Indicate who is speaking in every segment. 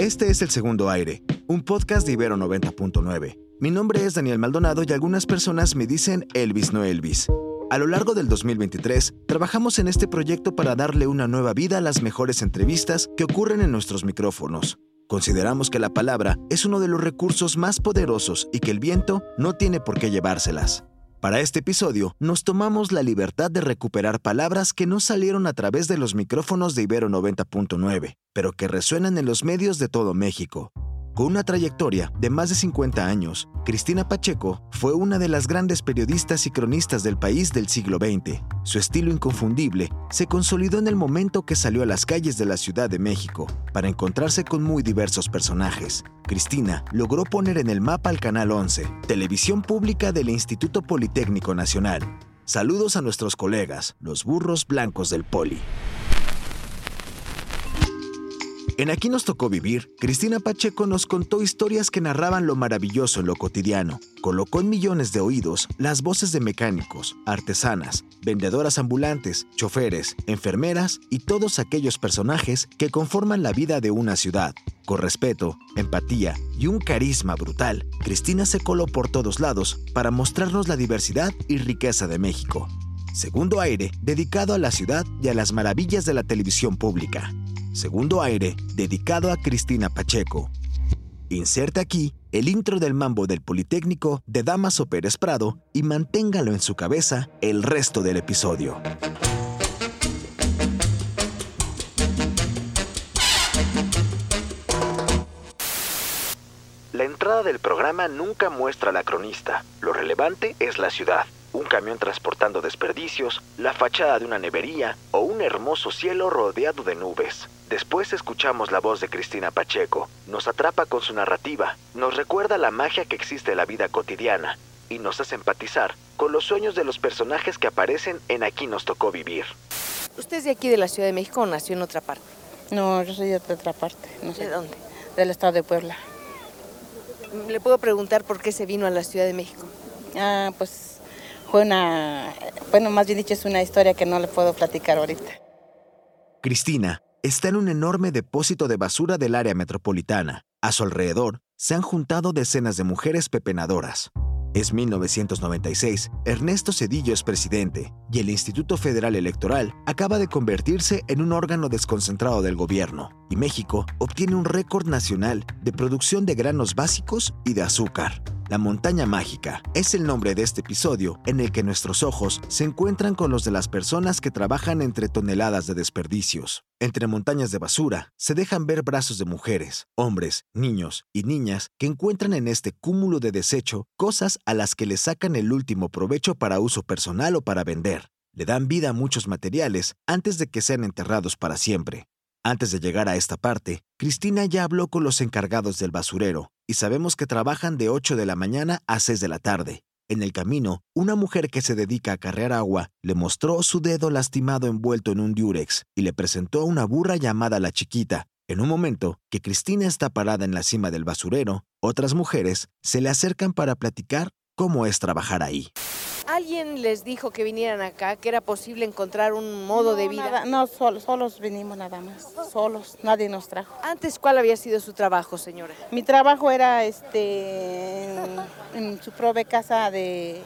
Speaker 1: Este es El Segundo Aire, un podcast de Ibero 90.9. Mi nombre es Daniel Maldonado y algunas personas me dicen Elvis no Elvis. A lo largo del 2023, trabajamos en este proyecto para darle una nueva vida a las mejores entrevistas que ocurren en nuestros micrófonos. Consideramos que la palabra es uno de los recursos más poderosos y que el viento no tiene por qué llevárselas. Para este episodio, nos tomamos la libertad de recuperar palabras que no salieron a través de los micrófonos de Ibero 90.9, pero que resuenan en los medios de todo México. Con una trayectoria de más de 50 años, Cristina Pacheco fue una de las grandes periodistas y cronistas del país del siglo XX. Su estilo inconfundible se consolidó en el momento que salió a las calles de la Ciudad de México para encontrarse con muy diversos personajes. Cristina logró poner en el mapa al Canal 11, televisión pública del Instituto Politécnico Nacional. Saludos a nuestros colegas, los burros blancos del Poli. En Aquí nos tocó vivir, Cristina Pacheco nos contó historias que narraban lo maravilloso en lo cotidiano. Colocó en millones de oídos las voces de mecánicos, artesanas, vendedoras ambulantes, choferes, enfermeras y todos aquellos personajes que conforman la vida de una ciudad. Con respeto, empatía y un carisma brutal, Cristina se coló por todos lados para mostrarnos la diversidad y riqueza de México. Segundo aire, dedicado a la ciudad y a las maravillas de la televisión pública. Segundo aire, dedicado a Cristina Pacheco. Inserte aquí el intro del mambo del Politécnico de Damaso Pérez Prado y manténgalo en su cabeza el resto del episodio. La entrada del programa nunca muestra a la cronista. Lo relevante es la ciudad. Un camión transportando desperdicios, la fachada de una nevería un hermoso cielo rodeado de nubes. Después escuchamos la voz de Cristina Pacheco. Nos atrapa con su narrativa, nos recuerda la magia que existe en la vida cotidiana y nos hace empatizar con los sueños de los personajes que aparecen en Aquí nos tocó vivir.
Speaker 2: ¿Usted es de aquí de la Ciudad de México o nació en otra parte?
Speaker 3: No, yo soy de otra parte. No sé,
Speaker 2: ¿De dónde?
Speaker 3: Del estado de Puebla.
Speaker 2: ¿Le puedo preguntar por qué se vino a la Ciudad de México?
Speaker 3: Ah, pues fue una, bueno, más bien dicho, es una historia que no le puedo platicar ahorita.
Speaker 1: Cristina está en un enorme depósito de basura del área metropolitana. A su alrededor se han juntado decenas de mujeres pepenadoras. Es 1996, Ernesto Cedillo es presidente y el Instituto Federal Electoral acaba de convertirse en un órgano desconcentrado del gobierno y México obtiene un récord nacional de producción de granos básicos y de azúcar. La montaña mágica es el nombre de este episodio en el que nuestros ojos se encuentran con los de las personas que trabajan entre toneladas de desperdicios. Entre montañas de basura se dejan ver brazos de mujeres, hombres, niños y niñas que encuentran en este cúmulo de desecho cosas a las que le sacan el último provecho para uso personal o para vender. Le dan vida a muchos materiales antes de que sean enterrados para siempre. Antes de llegar a esta parte, Cristina ya habló con los encargados del basurero y sabemos que trabajan de 8 de la mañana a 6 de la tarde. En el camino, una mujer que se dedica a carrear agua le mostró su dedo lastimado envuelto en un diurex y le presentó a una burra llamada la chiquita. En un momento que Cristina está parada en la cima del basurero, otras mujeres se le acercan para platicar cómo es trabajar ahí.
Speaker 2: ¿Alguien les dijo que vinieran acá, que era posible encontrar un modo
Speaker 3: no,
Speaker 2: de vida?
Speaker 3: nada, no, sol- solos vinimos nada más. Solos, nadie nos trajo.
Speaker 2: Antes, ¿cuál había sido su trabajo, señora?
Speaker 3: Mi trabajo era este en, en su propia casa de,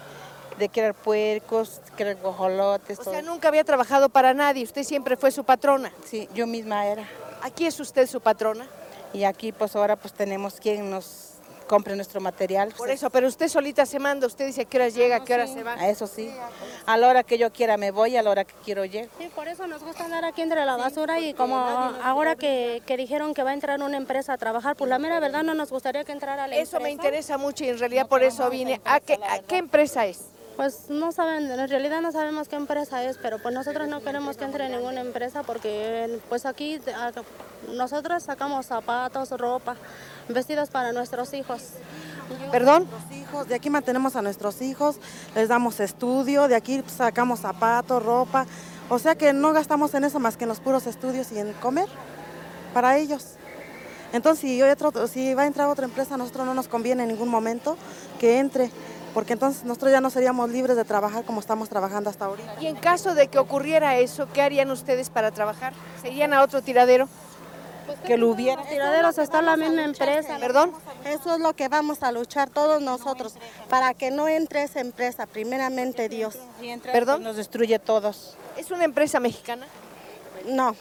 Speaker 3: de criar puercos, criar guajolotes,
Speaker 2: O
Speaker 3: todo.
Speaker 2: sea, nunca había trabajado para nadie, usted siempre fue su patrona.
Speaker 3: Sí, yo misma era.
Speaker 2: ¿Aquí es usted su patrona?
Speaker 3: Y aquí pues ahora pues tenemos quien nos compre nuestro material.
Speaker 2: Por eso, pero usted solita se manda, usted dice a qué horas llega, a qué horas se va.
Speaker 3: A eso sí. A la hora que yo quiera me voy, a la hora que quiero llego.
Speaker 4: Sí, por eso nos gusta andar aquí entre la basura y como ahora que, que dijeron que va a entrar una empresa a trabajar, pues la mera verdad no nos gustaría que entrara la
Speaker 2: Eso me
Speaker 4: empresa.
Speaker 2: interesa mucho y en realidad por eso vine. ¿A qué, a qué empresa es?
Speaker 4: Pues no saben, en realidad no sabemos qué empresa es, pero pues nosotros no queremos que entre ninguna empresa porque pues aquí nosotros sacamos zapatos, ropa, vestidos para nuestros hijos.
Speaker 2: ¿Perdón?
Speaker 5: De aquí mantenemos a nuestros hijos, les damos estudio, de aquí sacamos zapatos, ropa, o sea que no gastamos en eso más que en los puros estudios y en comer para ellos. Entonces, si, otro- si va a entrar otra empresa, a nosotros no nos conviene en ningún momento que entre, porque entonces nosotros ya no seríamos libres de trabajar como estamos trabajando hasta ahorita.
Speaker 2: Y en caso de que ocurriera eso, ¿qué harían ustedes para trabajar? ¿Se irían a otro tiradero?
Speaker 5: Que lo hubiera.
Speaker 4: Los tiraderos está la misma empresa.
Speaker 2: ¿Perdón?
Speaker 3: Eso es lo que vamos a luchar todos nosotros, para que no entre esa empresa, primeramente Dios.
Speaker 2: ¿Perdón?
Speaker 5: Nos destruye todos.
Speaker 2: ¿Es una empresa mexicana?
Speaker 3: No,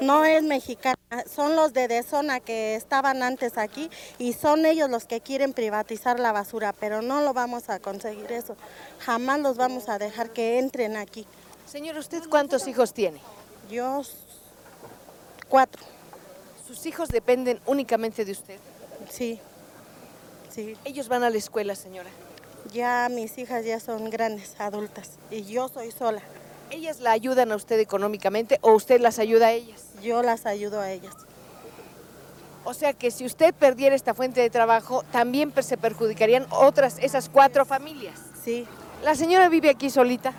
Speaker 3: no es mexicana, son los de Dezona que estaban antes aquí y son ellos los que quieren privatizar la basura, pero no lo vamos a conseguir eso. Jamás los vamos a dejar que entren aquí.
Speaker 2: Señor, ¿usted cuántos hijos tiene?
Speaker 3: Yo, cuatro,
Speaker 2: Sus hijos dependen únicamente de usted.
Speaker 3: sí, sí.
Speaker 2: Ellos van a la escuela, señora.
Speaker 3: Ya mis hijas ya son grandes, adultas, y yo soy sola.
Speaker 2: ¿Ellas la ayudan a usted económicamente o usted las ayuda a ellas?
Speaker 3: Yo las ayudo a ellas.
Speaker 2: O sea que si usted perdiera esta fuente de trabajo, también se perjudicarían otras, esas cuatro familias.
Speaker 3: Sí,
Speaker 2: ¿La señora vive aquí solita?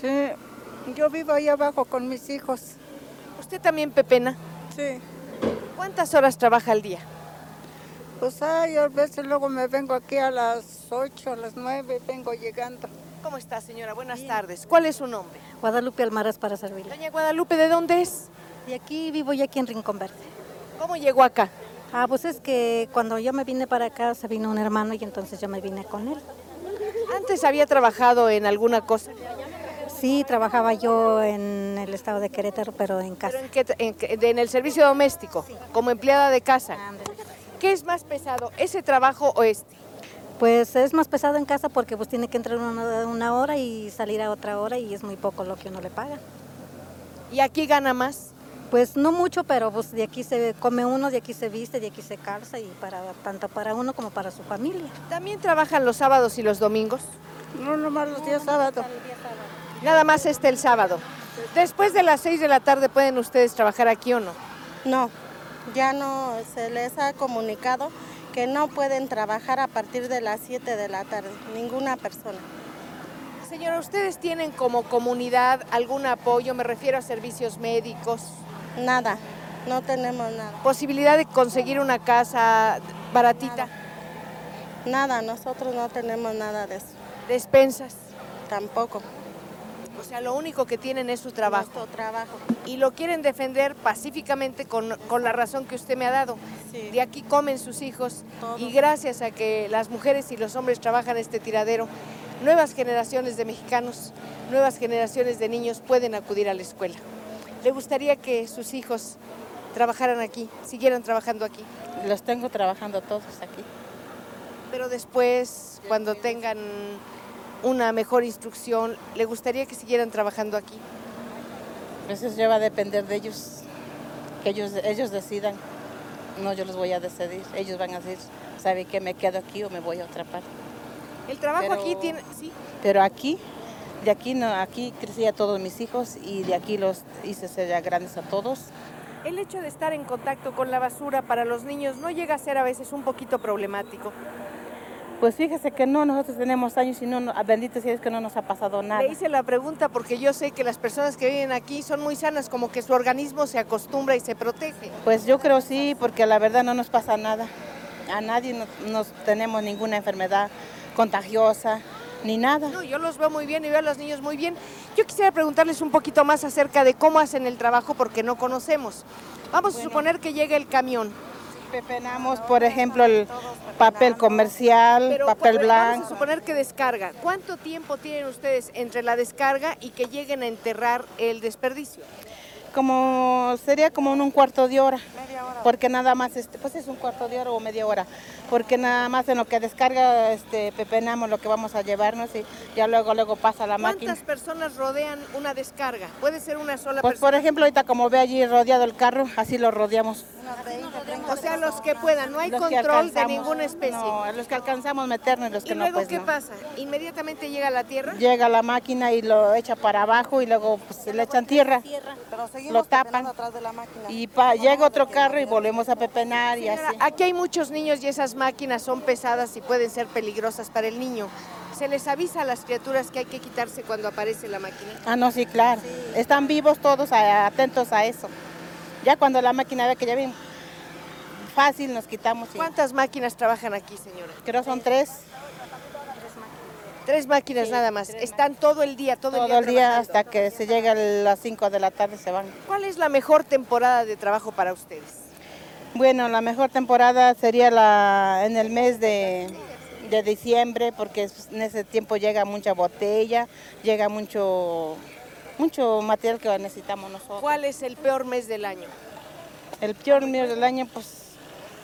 Speaker 6: Sí, yo vivo ahí abajo con mis hijos.
Speaker 2: ¿Usted también, Pepena?
Speaker 6: Sí,
Speaker 2: ¿Cuántas horas trabaja al día?
Speaker 6: pues ay, a veces luego me vengo aquí a las 8, a las 9, vengo llegando.
Speaker 2: ¿Cómo está, señora? Buenas tardes. ¿Cuál es su nombre?
Speaker 7: Guadalupe Almaraz para servirle.
Speaker 2: Doña Guadalupe, ¿de dónde es?
Speaker 7: Y aquí vivo ya aquí en Rincón Verde.
Speaker 2: ¿Cómo llegó acá?
Speaker 7: Ah, pues es que cuando yo me vine para acá se vino un hermano y entonces yo me vine con él.
Speaker 2: ¿Antes había trabajado en alguna cosa?
Speaker 7: Sí, trabajaba yo en el estado de Querétaro, pero en casa.
Speaker 2: ¿Pero en, qué- en qué- de- en el servicio doméstico, como empleada de casa. ¿Qué es más pesado, ese trabajo o este?
Speaker 7: Pues es más pesado en casa porque pues tiene que entrar una, una hora y salir a otra hora y es muy poco lo que uno le paga.
Speaker 2: ¿Y aquí gana más?
Speaker 7: Pues no mucho, pero pues de aquí se come uno, de aquí se viste, de aquí se calza y para tanto para uno como para su familia.
Speaker 2: ¿También trabajan los sábados y los domingos?
Speaker 6: No nomás los días sábados.
Speaker 2: Nada más este el sábado. Después de las 6 de la tarde pueden ustedes trabajar aquí o no.
Speaker 3: no, ya no se les ha comunicado que no pueden trabajar a partir de las 7 de la tarde, ninguna persona.
Speaker 2: Señora, ¿ustedes tienen como comunidad algún apoyo? Me refiero a servicios médicos,
Speaker 3: Nada, no tenemos nada.
Speaker 2: posibilidad de conseguir una casa baratita,
Speaker 3: Nada, nosotros no tenemos nada de eso.
Speaker 2: despensas.
Speaker 3: Tampoco.
Speaker 2: O sea, lo único que tienen es su trabajo.
Speaker 3: Nuestro trabajo.
Speaker 2: Y lo quieren defender pacíficamente con, con la razón que usted me ha dado.
Speaker 3: Sí.
Speaker 2: De aquí comen sus hijos
Speaker 3: Todo.
Speaker 2: y gracias a que las mujeres y los hombres trabajan este tiradero, nuevas generaciones de mexicanos, nuevas generaciones de niños pueden acudir a la escuela. ¿Le gustaría que sus hijos trabajaran aquí, siguieran trabajando aquí?
Speaker 5: Los tengo trabajando todos aquí.
Speaker 2: Pero después, cuando tengan una mejor instrucción, ¿le gustaría que siguieran trabajando aquí?
Speaker 5: Eso ya va a depender de ellos, que ellos, ellos decidan. No, yo los voy a decidir. Ellos van a decir, ¿sabe qué? Me quedo aquí o me voy a otra parte.
Speaker 2: El trabajo
Speaker 5: Pero-
Speaker 2: aquí tiene... Sí,
Speaker 5: Pero aquí, de aquí no, aquí crecí a todos mis hijos y de aquí los hice ser ya grandes a todos.
Speaker 2: El hecho de estar en contacto con la basura para los niños no llega a ser a veces un poquito problemático.
Speaker 5: Pues fíjese que no, nosotros tenemos años y no, bendito sea Dios que no nos ha pasado nada.
Speaker 2: Le hice la pregunta porque yo sé que las personas que viven aquí son muy sanas, como que su organismo se acostumbra y se protege.
Speaker 5: Pues yo creo sí, porque la verdad no nos pasa nada. A nadie no- nos tenemos ninguna enfermedad contagiosa ni nada.
Speaker 2: No, yo los veo muy bien y veo a los niños muy bien. Yo quisiera preguntarles un poquito más acerca de cómo hacen el trabajo porque no conocemos. Vamos a suponer que llega el camión,
Speaker 5: Pepenamos, por ejemplo, el papel comercial,
Speaker 2: pero
Speaker 5: papel
Speaker 2: cu- vamos a
Speaker 5: blanco.
Speaker 2: suponer que descarga. ¿Cuánto tiempo tienen ustedes entre la descarga y que lleguen a enterrar el desperdicio?
Speaker 5: Como sería como en un cuarto de hora. Porque nada más, este, pues es un cuarto de hora o media hora. Porque nada más en lo que descarga, este, pepenamos lo que vamos a llevarnos y ya luego, luego pasa la máquina.
Speaker 2: ¿Cuántas personas rodean una descarga? Puede ser una sola
Speaker 5: Pues
Speaker 2: persona.
Speaker 5: por ejemplo, ahorita como ve allí rodeado el carro, así lo rodeamos.
Speaker 2: O sea, los que puedan, no hay
Speaker 8: Los
Speaker 2: control de ninguna especie.
Speaker 8: No, los que alcanzamos meternos, los que
Speaker 2: ¿Y
Speaker 8: no,
Speaker 2: luego
Speaker 8: pues
Speaker 2: qué
Speaker 8: no.
Speaker 2: pasa? ¿Inmediatamente llega a la tierra?
Speaker 8: Llega la máquina y lo echa para abajo y luego pues, le echan tierra,
Speaker 5: Pero seguimos
Speaker 8: lo tapan
Speaker 5: de la máquina.
Speaker 8: y pa- llega otro carro y volvemos a pepenar y así.
Speaker 2: aquí hay muchos niños y esas máquinas son pesadas y pueden ser peligrosas para el niño. ¿Se les avisa a las criaturas que hay que quitarse cuando aparece la máquina?
Speaker 8: Ah, no, sí, claro. Están vivos todos atentos a eso. Ya cuando la máquina ve que ya bien fácil nos quitamos. y-
Speaker 2: ¿Cuántas máquinas trabajan aquí, señora?
Speaker 8: Creo son tres
Speaker 2: Tres máquinas nada más. Están todo el día, todo,
Speaker 8: todo
Speaker 2: el día.
Speaker 8: el día hasta que se llega a las 5 de la tarde se van.
Speaker 2: ¿Cuál es la mejor temporada de trabajo para ustedes?
Speaker 8: Bueno, la mejor temporada sería la en el mes de, de diciembre porque en ese tiempo llega mucha botella, llega mucho mucho material que necesitamos nosotros.
Speaker 2: ¿Cuál es el peor mes del año?
Speaker 8: El peor mes del año pues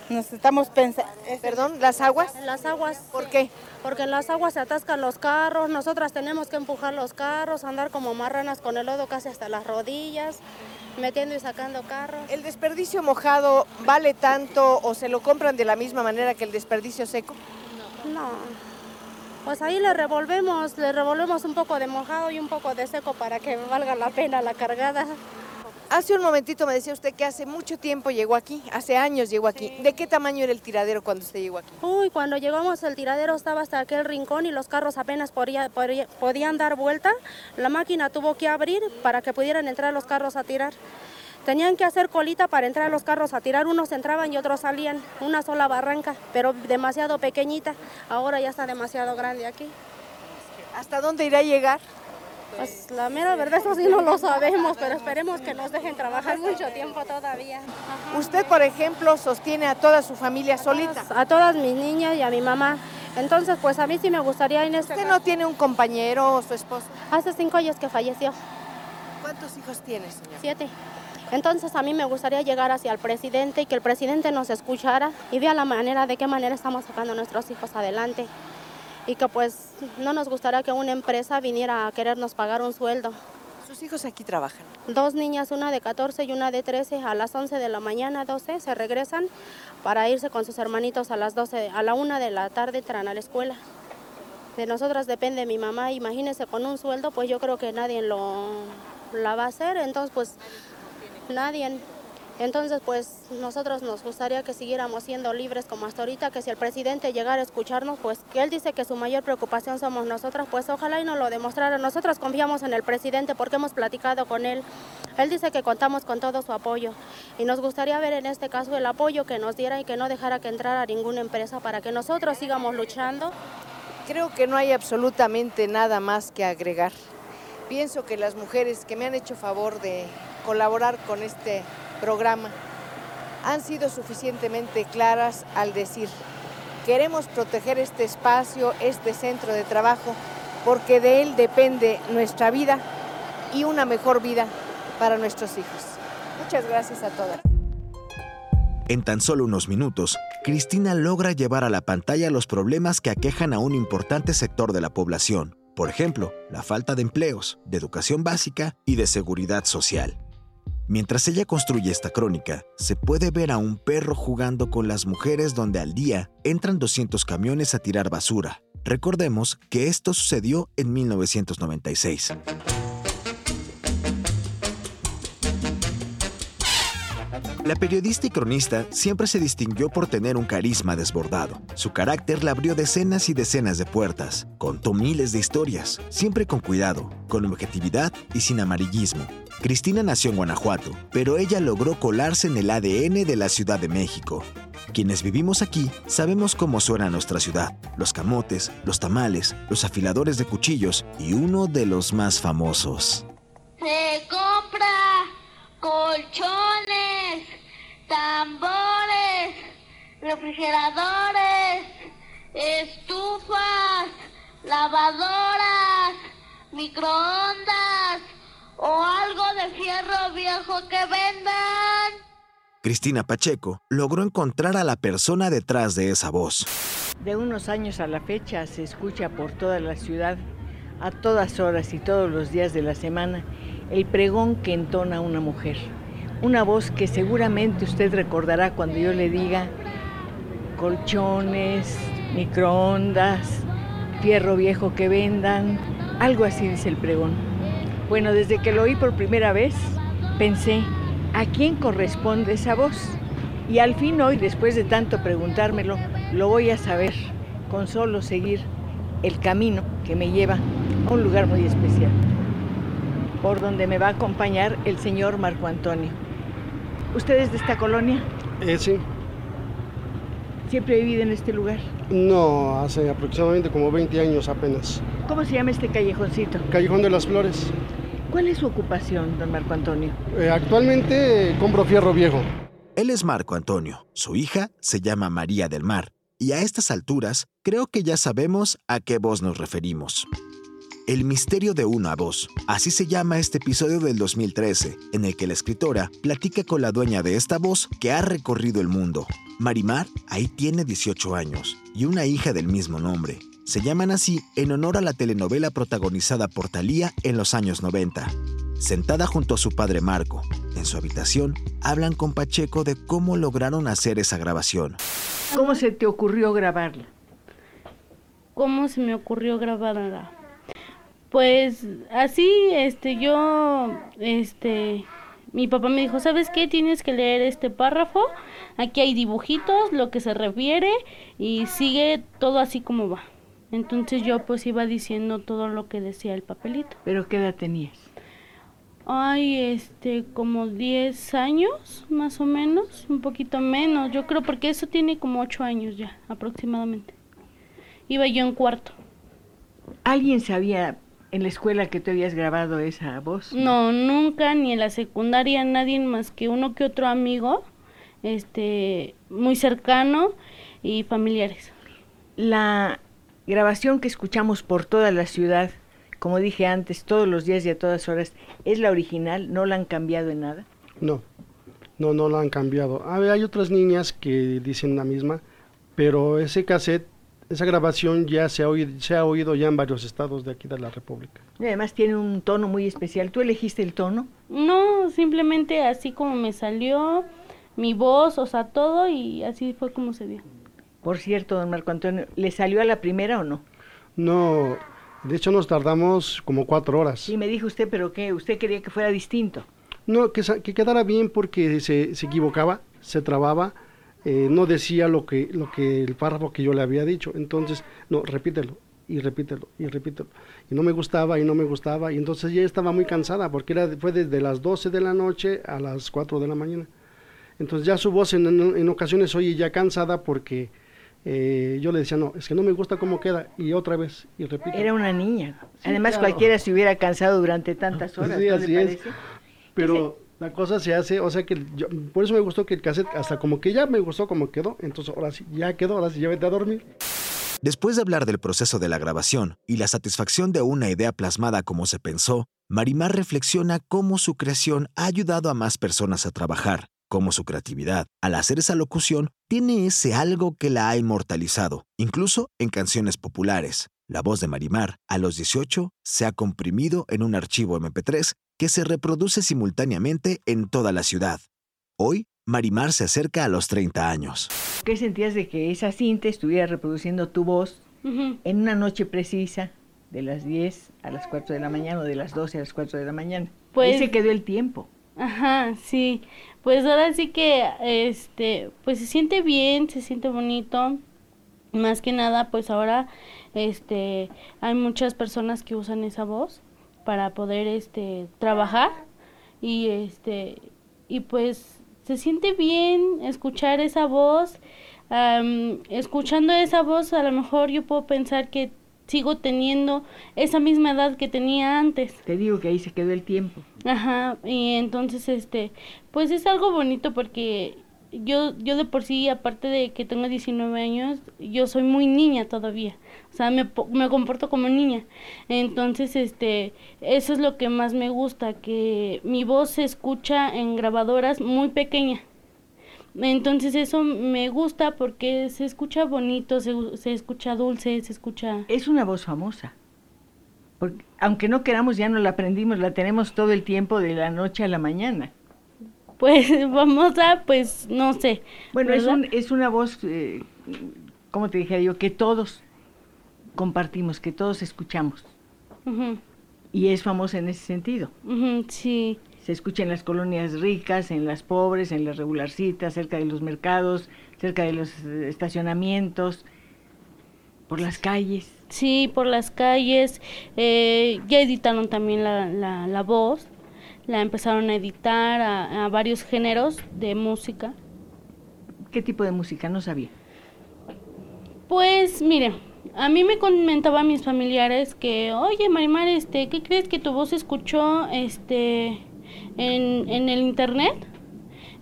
Speaker 8: nos estamos pensando
Speaker 2: Perdón, las aguas.
Speaker 4: En las aguas.
Speaker 2: ¿Por qué?
Speaker 4: Porque en las aguas se atascan los carros, nosotras tenemos que empujar los carros, andar como marranas con el lodo casi hasta las rodillas, metiendo y sacando carros.
Speaker 2: ¿El desperdicio mojado vale tanto o se lo compran de la misma manera que el desperdicio seco?
Speaker 4: No. Pues ahí le revolvemos, le revolvemos un poco de mojado y un poco de seco para que valga la pena la cargada.
Speaker 2: Hace un momentito me decía usted que hace mucho tiempo llegó aquí, hace años llegó aquí. ¿De qué tamaño era el tiradero cuando usted llegó aquí?
Speaker 4: Uy, cuando llegamos el tiradero estaba hasta aquel rincón y los carros apenas podía- podía- podían dar vuelta. La máquina tuvo que abrir para que pudieran entrar los carros a tirar. Tenían que hacer colita para entrar los carros a tirar. Unos entraban y otros salían. Una sola barranca, pero demasiado pequeñita. Ahora ya está demasiado grande aquí.
Speaker 2: ¿Hasta dónde irá a llegar?
Speaker 4: Pues la mera verdad, eso sí no lo sabemos, pero esperemos que nos dejen trabajar mucho tiempo todavía.
Speaker 2: Usted, por ejemplo, sostiene a toda su familia solita.
Speaker 4: A todas mis niñas y a mi mamá. Entonces, pues a mí sí me gustaría en este
Speaker 2: ¿Usted no tiene un compañero o su esposo?
Speaker 4: Hace cinco años que falleció,
Speaker 2: ¿Cuántos hijos tiene, señor?
Speaker 4: siete. Entonces a mí me gustaría llegar hacia el presidente y que el presidente nos escuchara y vea la manera, de qué manera estamos sacando a nuestros hijos adelante. Y que pues no nos gustaría que una empresa viniera a querernos pagar un sueldo.
Speaker 2: Sus hijos aquí trabajan.
Speaker 4: Dos niñas, una de 14 y una de 13, a las 11 de la mañana, 12, se regresan para irse con sus hermanitos a las 12, a la 1 de la tarde entran a la escuela. De nosotras depende mi mamá, imagínese con un sueldo, pues yo creo que nadie lo la va a hacer, entonces pues nadie. Entonces pues nosotros nos gustaría que siguiéramos siendo libres como hasta ahorita, que si el presidente llegara a escucharnos, pues que él dice que su mayor preocupación somos nosotras, pues ojalá y nos lo demostrara. Nosotras confiamos en el presidente porque hemos platicado con él. Él dice que contamos con todo su apoyo y nos gustaría ver en este caso el apoyo que nos diera y que no dejara que entrara ninguna empresa para que nosotros sigamos luchando.
Speaker 2: Creo que no hay absolutamente nada más que agregar. Pienso que las mujeres que me han hecho favor de colaborar con este programa han sido suficientemente claras al decir, queremos proteger este espacio, este centro de trabajo, porque de él depende nuestra vida y una mejor vida para nuestros hijos. Muchas gracias a todas.
Speaker 1: En tan solo unos minutos, Cristina logra llevar a la pantalla los problemas que aquejan a un importante sector de la población. Por ejemplo, la falta de empleos, de educación básica y de seguridad social. Mientras ella construye esta crónica, se puede ver a un perro jugando con las mujeres donde al día entran 200 camiones a tirar basura. Recordemos que esto sucedió en 1996. La periodista y cronista siempre se distinguió por tener un carisma desbordado. Su carácter le abrió decenas y decenas de puertas. Contó miles de historias, siempre con cuidado, con objetividad y sin amarillismo. Cristina nació en Guanajuato, pero ella logró colarse en el ADN de la Ciudad de México. Quienes vivimos aquí sabemos cómo suena nuestra ciudad, los camotes, los tamales, los afiladores de cuchillos y uno de los más famosos.
Speaker 9: Se compra colchones, tambores, refrigeradores, estufas, lavadoras, microondas o algo de fierro viejo que vendan.
Speaker 1: Cristina Pacheco logró encontrar a la persona detrás de esa voz.
Speaker 10: De unos años a la fecha se escucha por toda la ciudad, a todas horas y todos los días de la semana, el pregón que entona una mujer. Una voz que seguramente usted recordará cuando yo le diga colchones, microondas, fierro viejo que vendan, algo así dice el pregón. Bueno, desde que lo oí por primera vez, pensé, ¿a quién corresponde esa voz? Y al fin hoy, después de tanto preguntármelo, lo voy a saber con solo seguir el camino que me lleva a un lugar muy especial, por donde me va a acompañar el señor Marco Antonio. ¿Usted es de esta colonia?
Speaker 11: Eh, sí.
Speaker 10: ¿Siempre ha vivido en este lugar?
Speaker 11: No, hace aproximadamente como 20 años apenas.
Speaker 10: ¿Cómo se llama este callejoncito?
Speaker 11: Callejón de las Flores.
Speaker 10: ¿Cuál es su ocupación, don Marco Antonio?
Speaker 11: Eh, actualmente eh, compro fierro viejo.
Speaker 1: Él es Marco Antonio, su hija se llama María del Mar, y a estas alturas creo que ya sabemos a qué voz nos referimos. El misterio de una voz, así se llama este episodio del 2013, en el que la escritora platica con la dueña de esta voz que ha recorrido el mundo. Marimar ahí tiene 18 años y una hija del mismo nombre. Se llaman así en honor a la telenovela protagonizada por Thalía en los años 90. Sentada junto a su padre Marco, en su habitación, hablan con Pacheco de cómo lograron hacer esa grabación.
Speaker 10: ¿Cómo se te ocurrió grabarla?
Speaker 12: ¿Cómo se me ocurrió grabarla? Pues así, este, yo, este, mi papá me dijo, ¿sabes qué? Tienes que leer este párrafo. Aquí hay dibujitos, lo que se refiere y sigue todo así como va. Entonces yo pues iba diciendo todo lo que decía el papelito.
Speaker 10: ¿Pero qué edad tenías?
Speaker 12: Ay, este, como 10 años, más o menos, un poquito menos, yo creo, porque eso tiene como 8 años ya, aproximadamente. Iba yo en cuarto.
Speaker 10: ¿Alguien sabía en la escuela que tú habías grabado esa voz?
Speaker 12: No, nunca, ni en la secundaria, nadie más que uno que otro amigo, este, muy cercano y familiares.
Speaker 10: La grabación que escuchamos por toda la ciudad, como dije antes, todos los días y a todas horas, ¿es la original? ¿No la han cambiado en nada?
Speaker 11: No, no, no la han cambiado. A ver, hay otras niñas que dicen la misma, pero ese cassette, esa grabación ya se ha, oído, se ha oído ya en varios estados de aquí de la República.
Speaker 10: Y además tiene un tono muy especial. ¿Tú elegiste el tono?
Speaker 12: No, simplemente así como me salió mi voz, o sea, todo y así fue como se dio.
Speaker 10: Por cierto, don Marco Antonio, ¿le salió a la primera o no?
Speaker 11: No, de hecho nos tardamos como cuatro horas.
Speaker 10: Sí, me dijo usted, pero ¿qué? ¿Usted quería que fuera distinto?
Speaker 11: No, que, que quedara bien porque se, se equivocaba, se trababa, eh, no decía lo que, lo que el párrafo que yo le había dicho. Entonces, no, repítelo, y repítelo, y repítelo. Y no me gustaba, y no me gustaba, y entonces ya estaba muy cansada porque era, fue desde las 12 de la noche a las 4 de la mañana. Entonces ya su voz en, en, en ocasiones oye ya cansada porque eh, yo le decía, no, es que no me gusta cómo queda, y otra vez, y repito.
Speaker 10: Era una niña. Sí, Además, claro. cualquiera se hubiera cansado durante tantas horas.
Speaker 11: Sí, así es. Pero. La cosa se hace, o sea que yo, por eso me gustó que el cassette, hasta como que ya me gustó como quedó, entonces ahora sí, ya quedó, ahora sí, ya vete a dormir.
Speaker 1: Después de hablar del proceso de la grabación y la satisfacción de una idea plasmada como se pensó, Marimar reflexiona cómo su creación ha ayudado a más personas a trabajar cómo su creatividad, al hacer esa locución, tiene ese algo que la ha inmortalizado, incluso en canciones populares. La voz de Marimar, a los 18, se ha comprimido en un archivo MP3 que se reproduce simultáneamente en toda la ciudad. Hoy, Marimar se acerca a los 30 años.
Speaker 10: ¿Qué sentías de que esa cinta estuviera reproduciendo tu voz uh -huh. en una noche precisa, de las 10 a las 4 de la mañana o de las 12 a las 4 de la mañana? Pues, Ahí se quedó el tiempo.
Speaker 12: Ajá, sí. Pues ahora sí que, este, pues se siente bien, se siente bonito. Más que nada, pues ahora, este, hay muchas personas que usan esa voz para poder, este, trabajar y, este, y pues se siente bien escuchar esa voz. Um, escuchando esa voz, a lo mejor yo puedo pensar que sigo teniendo esa misma edad que tenía antes.
Speaker 10: Te digo que ahí se quedó el tiempo.
Speaker 12: Ajá, y entonces este, pues es algo bonito porque yo yo de por sí aparte de que tengo 19 años, yo soy muy niña todavía. O sea, me, me comporto como niña. Entonces, este, eso es lo que más me gusta, que mi voz se escucha en grabadoras muy pequeña. Entonces eso me gusta porque se escucha bonito, se, se, escucha dulce, se escucha...
Speaker 10: Es una voz famosa. Porque, aunque no queramos, ya no la aprendimos, la tenemos todo el tiempo de la noche a la mañana.
Speaker 12: Pues famosa, pues no sé.
Speaker 10: Bueno, es, un- es una voz, eh, como te dije yo, que todos compartimos, que todos escuchamos. Y es famosa en ese sentido.
Speaker 12: sí.
Speaker 10: Se escucha en las colonias ricas, en las pobres, en las regularcitas, cerca de los mercados, cerca de los estacionamientos, por las calles.
Speaker 12: Sí, por las calles. eh, ya editaron también la, la, la voz. La empezaron a editar a, a varios géneros de música.
Speaker 10: ¿Qué tipo de música? No sabía.
Speaker 12: Pues mire, a mí me comentaban mis familiares que, oye Marimar, este, ¿qué crees que tu voz se escuchó este, en, en el internet?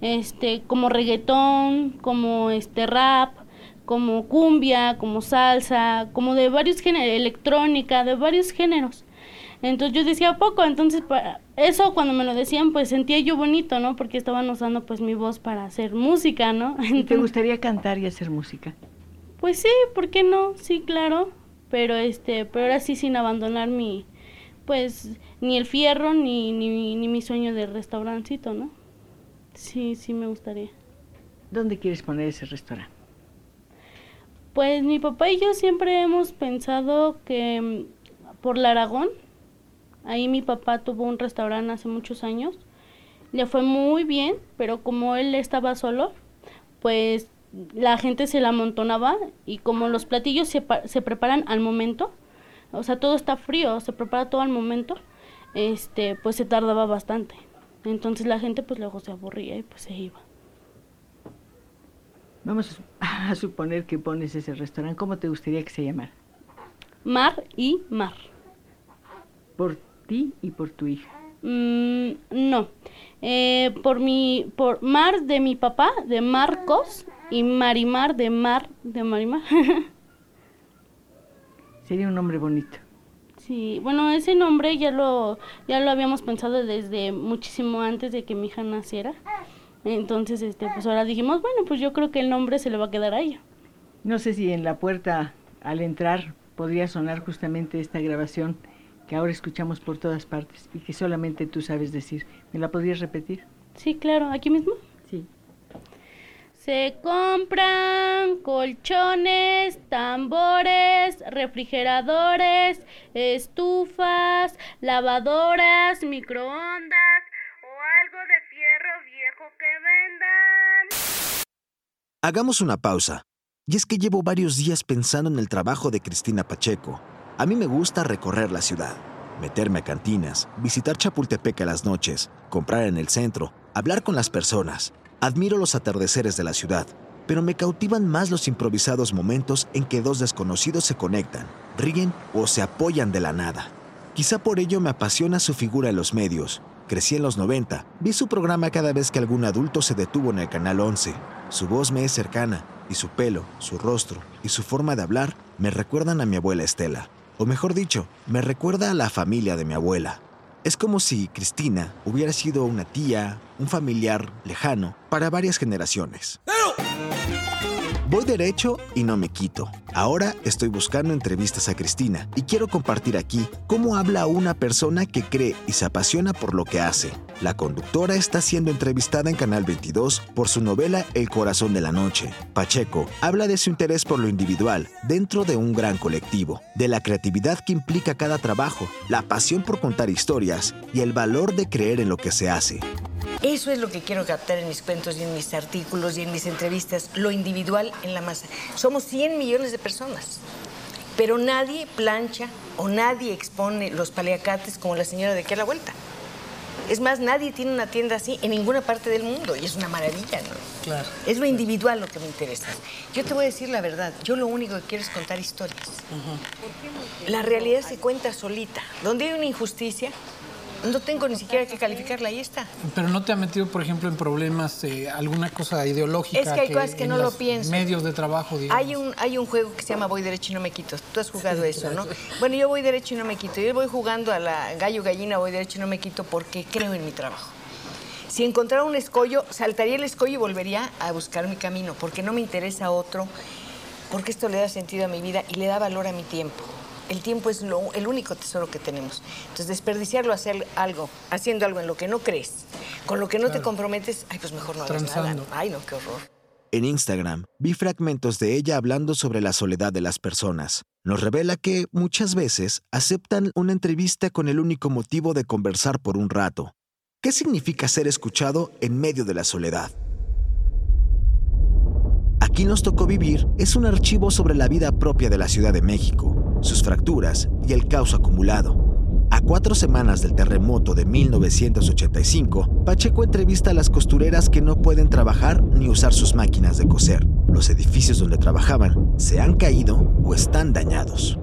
Speaker 12: Este, como reggaetón, como este rap, como cumbia, como salsa, como de varios géneros, electrónica, de varios géneros. Entonces yo decía, ¿a poco? Entonces, pa- eso cuando me lo decían, pues sentía yo bonito, ¿no? Porque estaban usando pues mi voz para hacer música, ¿no?
Speaker 10: ¿Y te
Speaker 12: Entonces-
Speaker 10: gustaría cantar y hacer música?
Speaker 12: pues sí, ¿por qué no? Sí, claro. Pero este, pero ahora sí sin abandonar mi, pues, ni el fierro ni, ni, ni mi sueño de restaurancito, ¿no? Sí, sí me gustaría.
Speaker 10: ¿Dónde quieres poner ese restaurante?
Speaker 12: Pues mi papá y yo siempre hemos pensado que mm, por la Aragón, ahí mi papá tuvo un restaurante hace muchos años, le fue muy bien, pero como él estaba solo, pues la gente se la amontonaba y como los platillos se, se preparan al momento, o sea, todo está frío, se prepara todo al momento, este, pues se tardaba bastante. Entonces la gente pues luego se aburría y pues se iba.
Speaker 10: Vamos a suponer que pones ese restaurante. ¿Cómo te gustaría que se llamara?
Speaker 12: Mar y mar.
Speaker 10: Por ti y por tu hija.
Speaker 12: Mm, no. Eh, por mi, por Mar de mi papá, de Marcos, y Marimar de Mar de Marimar.
Speaker 10: Sería un nombre bonito.
Speaker 12: sí, bueno, ese nombre ya lo, ya lo habíamos pensado desde muchísimo antes de que mi hija naciera. Entonces, este, pues ahora dijimos, bueno, pues yo creo que el nombre se le va a quedar a ella.
Speaker 10: No sé si en la puerta al entrar podría sonar justamente esta grabación que ahora escuchamos por todas partes y que solamente tú sabes decir. ¿Me la podrías repetir?
Speaker 12: Sí, claro, aquí mismo.
Speaker 10: Sí.
Speaker 12: Se compran colchones, tambores, refrigeradores, estufas, lavadoras, microondas o algo de fierro viejo que vendan.
Speaker 1: Hagamos una pausa. Y es que llevo varios días pensando en el trabajo de Cristina Pacheco. A mí me gusta recorrer la ciudad, meterme a cantinas, visitar Chapultepec a las noches, comprar en el centro, hablar con las personas. Admiro los atardeceres de la ciudad, pero me cautivan más los improvisados momentos en que dos desconocidos se conectan, ríen o se apoyan de la nada. Quizá por ello me apasiona su figura en los medios. Crecí en los 90, vi su programa cada vez que algún adulto se detuvo en el Canal 11. Su voz me es cercana, y su pelo, su rostro y su forma de hablar me recuerdan a mi abuela Estela. O mejor dicho, me recuerda a la familia de mi abuela. Es como si Cristina hubiera sido una tía, un familiar lejano para varias generaciones. Voy derecho y no me quito. Ahora estoy buscando entrevistas a Cristina y quiero compartir aquí cómo habla una persona que cree y se apasiona por lo que hace. La conductora está siendo entrevistada en Canal 22 por su novela El corazón de la noche. Pacheco habla de su interés por lo individual dentro de un gran colectivo, de la creatividad que implica cada trabajo, la pasión por contar historias y el valor de creer en lo que se hace.
Speaker 13: Eso es lo que quiero captar en mis cuentos y en mis artículos y en mis entrevistas, lo individual en la masa. Somos 100 millones de personas, pero nadie plancha o nadie expone los paliacates como la señora de aquí a la vuelta. Es más, nadie tiene una tienda así en ninguna parte del mundo y es una maravilla, ¿no?
Speaker 14: Claro.
Speaker 13: Es lo individual lo que me interesa. Yo te voy a decir la verdad, yo lo único que quiero es contar historias. La realidad se cuenta solita. Donde hay una injusticia, no tengo ni siquiera que calificarla, ahí está.
Speaker 14: Pero no te ha metido, por ejemplo, en problemas, eh, alguna cosa ideológica.
Speaker 13: Es que hay cosas que
Speaker 14: en
Speaker 13: no lo pienso.
Speaker 14: Medios de trabajo, digamos.
Speaker 13: Hay un, hay un juego que se llama Voy derecho y no me quito. Tú has jugado
Speaker 14: Sí,
Speaker 13: eso, ¿no? Bueno, yo voy derecho y no me quito. Yo voy jugando a la gallo gallina, voy derecho y no me quito porque creo en mi trabajo. Si encontrara un escollo, saltaría el escollo y volvería a buscar mi camino, porque no me interesa otro, porque esto le da sentido a mi vida y le da valor a mi tiempo. El tiempo es lo- el único tesoro que tenemos. Entonces, desperdiciarlo hacer algo, haciendo algo en lo que no crees, con lo que no te comprometes, ay, pues mejor no hagas nada. Ay, no, qué horror.
Speaker 1: En Instagram vi fragmentos de ella hablando sobre la soledad de las personas. Nos revela que muchas veces aceptan una entrevista con el único motivo de conversar por un rato. ¿Qué significa ser escuchado en medio de la soledad? Aquí nos tocó vivir es un archivo sobre la vida propia de la Ciudad de México, sus fracturas y el caos acumulado. A cuatro semanas del terremoto de 1985, Pacheco entrevista a las costureras que no pueden trabajar ni usar sus máquinas de coser. Los edificios donde trabajaban se han caído o están dañados.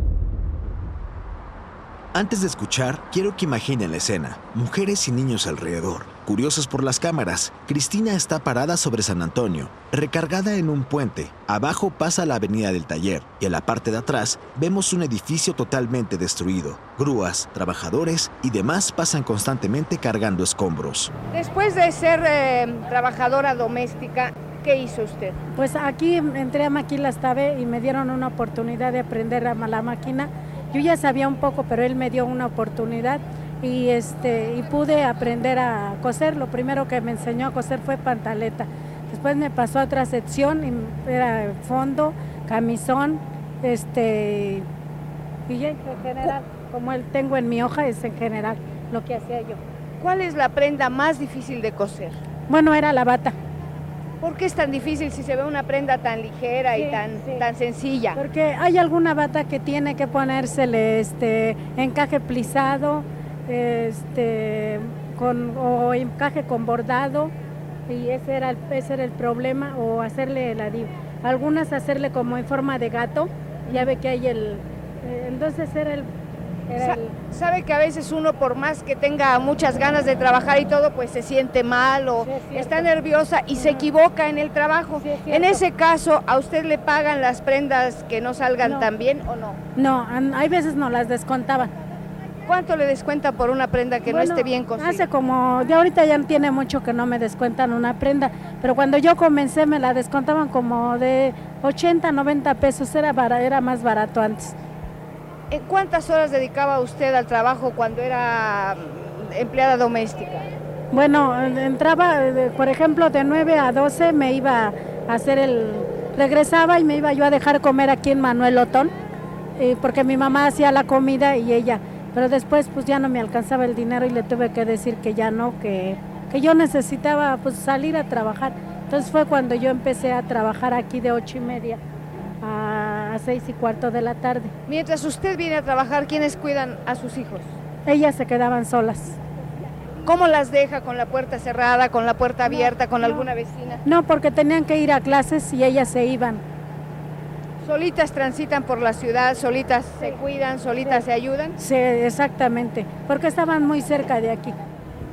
Speaker 1: Antes de escuchar, quiero que imaginen la escena. Mujeres y niños alrededor. Curiosos por las cámaras, Cristina está parada sobre San Antonio, recargada en un puente. Abajo pasa la avenida del taller y en la parte de atrás vemos un edificio totalmente destruido. Grúas, trabajadores y demás pasan constantemente cargando escombros.
Speaker 2: Después de ser eh, trabajadora doméstica, ¿qué hizo usted?
Speaker 15: Pues aquí entré a Maquilas Tabe y me dieron una oportunidad de aprender a la máquina. Yo ya sabía un poco, pero él me dio una oportunidad y, este, y pude aprender a coser. Lo primero que me enseñó a coser fue pantaleta. Después me pasó a otra sección, y era fondo, camisón, este, y ya en general, como él tengo en mi hoja, es en general lo que hacía yo.
Speaker 2: ¿Cuál es la prenda más difícil de coser?
Speaker 15: Bueno, era la bata.
Speaker 2: ¿Por qué es tan difícil si se ve una prenda tan ligera y tan,
Speaker 15: sí.
Speaker 2: tan sencilla?
Speaker 15: Porque hay alguna bata que tiene que ponérsele este encaje plisado, este con o encaje con bordado y ese era el, ese era el problema o hacerle la di- algunas hacerle como en forma de gato, ya ve que hay el eh, entonces era el el-
Speaker 2: Sabe que a veces uno por más que tenga muchas ganas de trabajar y todo, pues se siente mal o está nerviosa y se equivoca en el trabajo. en ese caso, ¿a usted le pagan las prendas que no salgan
Speaker 15: No.
Speaker 2: tan bien o no?
Speaker 15: no, hay veces no las descontaban.
Speaker 2: ¿Cuánto le descuenta por una prenda que
Speaker 15: Bueno,
Speaker 2: no esté bien cosida?
Speaker 15: Hace como, de ahorita ya tiene mucho que no me descuentan una prenda, pero cuando yo comencé me la descontaban como de 80, 90 pesos, era, era más barato antes.
Speaker 2: ¿En cuántas horas dedicaba usted al trabajo cuando era mm, empleada doméstica?
Speaker 15: Bueno, en- entraba, eh, por ejemplo, de 9 a 12 me iba a hacer el... Regresaba y me iba yo a dejar comer aquí en Manuel Otón, eh, porque mi mamá hacía la comida y ella, pero después pues ya no me alcanzaba el dinero y le tuve que decir que ya no, que, que yo necesitaba pues salir a trabajar. Entonces fue cuando yo empecé a trabajar aquí de ocho y media a, seis y cuarto de la tarde.
Speaker 2: Mientras usted viene a trabajar, ¿quiénes cuidan a sus hijos?
Speaker 15: Ellas se quedaban solas.
Speaker 2: ¿Cómo las deja con la puerta cerrada, con la puerta abierta, con alguna vecina?
Speaker 15: No, porque tenían que ir a clases y ellas se iban.
Speaker 2: Solitas transitan por la ciudad, solitas se cuidan, solitas se ayudan.
Speaker 15: Sí, exactamente, porque estaban muy cerca de aquí.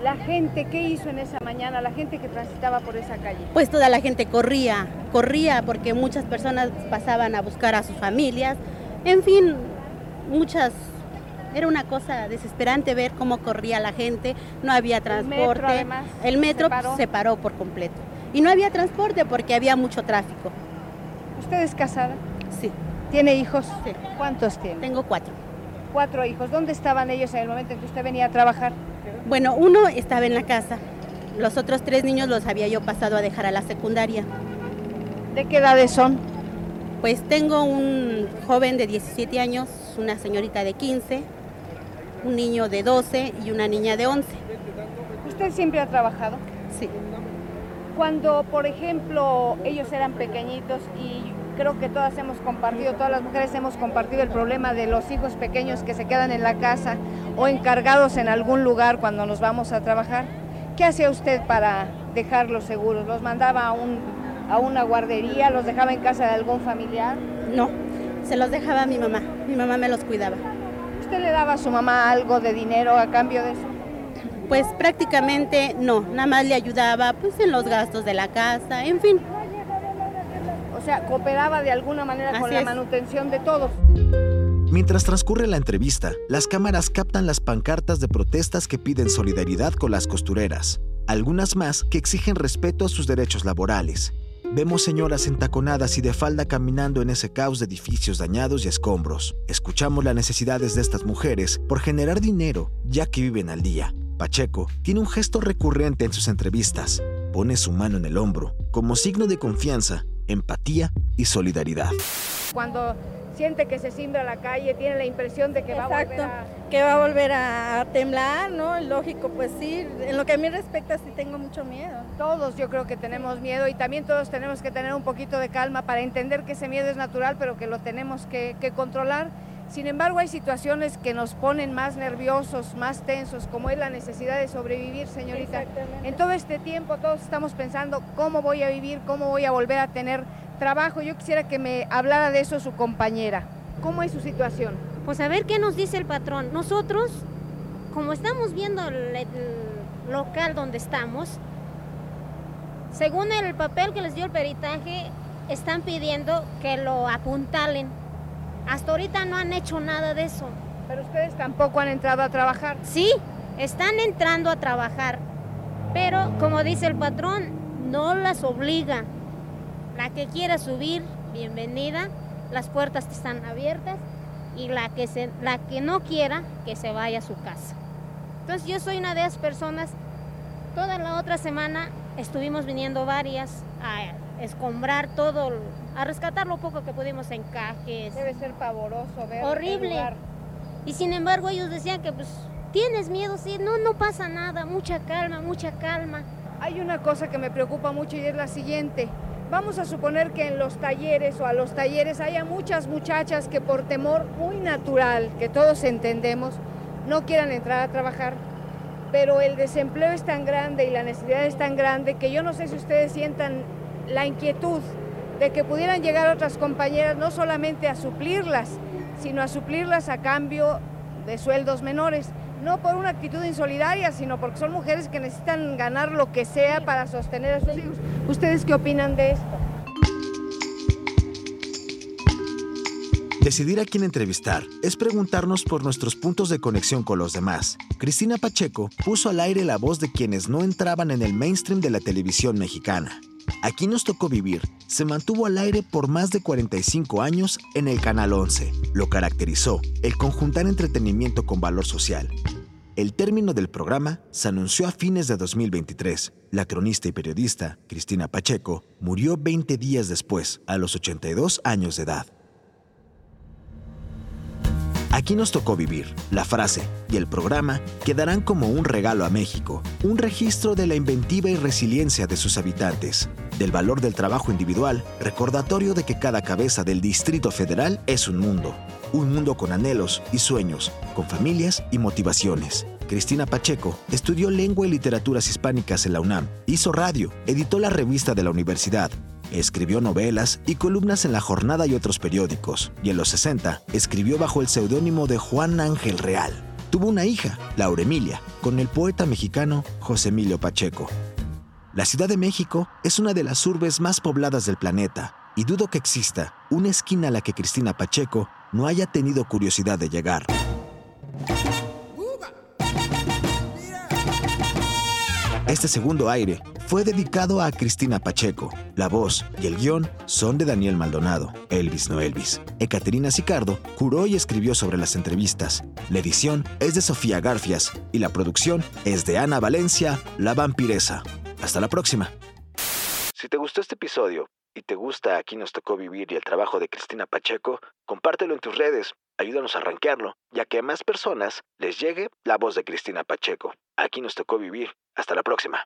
Speaker 2: La gente, ¿qué hizo en esa mañana? La gente que transitaba por esa calle.
Speaker 16: Pues toda la gente corría, corría porque muchas personas pasaban a buscar a sus familias. En fin, muchas... Era una cosa desesperante ver cómo corría la gente, no había transporte.
Speaker 2: metro, además,
Speaker 16: El metro
Speaker 2: se paró.
Speaker 16: se paró por completo. Y no había transporte porque había mucho tráfico.
Speaker 2: ¿Usted es casada?
Speaker 16: Sí.
Speaker 2: ¿Tiene hijos?
Speaker 16: Sí.
Speaker 2: ¿Cuántos tiene?
Speaker 16: Tengo cuatro.
Speaker 2: Cuatro hijos. ¿Dónde estaban ellos en el momento en que usted venía a trabajar?
Speaker 16: Bueno, uno estaba en la casa. Los otros tres niños los había yo pasado a dejar a la secundaria.
Speaker 2: ¿De qué edades son?
Speaker 16: Pues tengo un joven de 17 años, una señorita de 15, un niño de 12 y una niña de 11.
Speaker 2: ¿Usted siempre ha trabajado?
Speaker 16: Sí.
Speaker 2: Cuando, por ejemplo, ellos eran pequeñitos y creo que todas hemos compartido, todas las mujeres hemos compartido el problema de los hijos pequeños que se quedan en la casa o encargados en algún lugar cuando nos vamos a trabajar. ¿Qué hacía usted para dejarlos seguros? ¿Los mandaba a, un, a una guardería? ¿Los dejaba en casa de algún familiar?
Speaker 16: No, se los dejaba a mi mamá. Mi mamá me los cuidaba.
Speaker 2: ¿Usted le daba a su mamá algo de dinero a cambio de eso?
Speaker 16: Pues prácticamente no, nada más le ayudaba pues en los gastos de la casa, en fin.
Speaker 2: O sea, cooperaba de alguna manera con la
Speaker 16: es.
Speaker 2: manutención de todos.
Speaker 1: Mientras transcurre la entrevista, las cámaras captan las pancartas de protestas que piden solidaridad con las costureras, algunas más que exigen respeto a sus derechos laborales. vemos señoras entaconadas y de falda caminando en ese caos de edificios dañados y escombros. Escuchamos las necesidades de estas mujeres por generar dinero, ya que viven al día. Pacheco tiene un gesto recurrente en sus entrevistas. Pone su mano en el hombro, como signo de confianza, empatía y solidaridad.
Speaker 2: Cuando siente que se simbra la calle, tiene la impresión de que va a volver
Speaker 3: Exacto,
Speaker 2: a...
Speaker 3: que va a volver a temblar, ¿no? Lógico, pues sí, en lo que a mí respecta sí tengo mucho miedo.
Speaker 2: Todos yo creo que tenemos miedo y también todos tenemos que tener un poquito de calma para entender que ese miedo es natural, pero que lo tenemos que, que controlar. Sin embargo, hay situaciones que nos ponen más nerviosos, más tensos, como es la necesidad de sobrevivir, señorita.
Speaker 3: Exactamente.
Speaker 2: En todo este tiempo todos estamos pensando cómo voy a vivir, cómo voy a volver a tener trabajo. Yo quisiera que me hablara de eso su compañera. ¿Cómo es su situación?
Speaker 17: Pues a ver qué nos dice el patrón. Nosotros, como estamos viendo el, el local donde estamos, según el papel que les dio el peritaje, están pidiendo que lo apuntalen. Hasta ahorita no han hecho nada de eso.
Speaker 2: Pero ustedes tampoco han entrado a trabajar.
Speaker 17: Sí, están entrando a trabajar. Pero como dice el patrón, no las obliga. La que quiera subir, bienvenida. Las puertas están abiertas. Y la que, se, la que no quiera, que se vaya a su casa. Entonces yo soy una de esas personas. Toda la otra semana estuvimos viniendo varias a escombrar todo, a rescatar lo poco que pudimos en cajes.
Speaker 2: Debe ser pavoroso ver
Speaker 17: Horrible.
Speaker 2: lugar.
Speaker 17: Y sin embargo ellos decían que pues tienes miedo, sí, no, no pasa nada, mucha calma, mucha calma.
Speaker 2: Hay una cosa que me preocupa mucho y es la siguiente. Vamos a suponer que en los talleres o a los talleres haya muchas muchachas que por temor muy natural, que todos entendemos, no quieran entrar a trabajar. Pero el desempleo es tan grande y la necesidad es tan grande que yo no sé si ustedes sientan la inquietud de que pudieran llegar otras compañeras no solamente a suplirlas, sino a suplirlas a cambio de sueldos menores. No por una actitud insolidaria, sino porque son mujeres que necesitan ganar lo que sea para sostener a sus hijos. ¿Ustedes qué opinan de esto?
Speaker 1: Decidir a quién entrevistar es preguntarnos por nuestros puntos de conexión con los demás. Cristina Pacheco puso al aire la voz de quienes no entraban en el mainstream de la televisión mexicana. Aquí nos tocó vivir. Se mantuvo al aire por más de 45 años en el Canal 11. Lo caracterizó el conjuntar entretenimiento con valor social. El término del programa se anunció a fines de 2023. La cronista y periodista Cristina Pacheco murió 20 días después, a los 82 años de edad. Aquí nos tocó vivir. La frase y el programa quedarán como un regalo a México, un registro de la inventiva y resiliencia de sus habitantes, del valor del trabajo individual, recordatorio de que cada cabeza del Distrito Federal es un mundo, un mundo con anhelos y sueños, con familias y motivaciones. Cristina Pacheco estudió lengua y literaturas hispánicas en la UNAM, hizo radio, editó la revista de la universidad, Escribió novelas y columnas en La Jornada y otros periódicos, y en los 60 escribió bajo el seudónimo de Juan Ángel Real. Tuvo una hija, Laura Emilia, con el poeta mexicano José Emilio Pacheco. La Ciudad de México es una de las urbes más pobladas del planeta, y dudo que exista una esquina a la que Cristina Pacheco no haya tenido curiosidad de llegar. Este segundo aire fue dedicado a Cristina Pacheco. La voz y el guion son de Daniel Maldonado, Elvis no Elvis. Ecaterina Sicardo curó y escribió sobre las entrevistas. La edición es de Sofía Garfias y la producción es de Ana Valencia, la vampiresa. Hasta la próxima. Si te gustó este episodio y te gusta Aquí nos tocó vivir y el trabajo de Cristina Pacheco, compártelo en tus redes, ayúdanos a rankearlo, ya que a más personas les llegue la voz de Cristina Pacheco. Aquí nos tocó vivir. Hasta la próxima.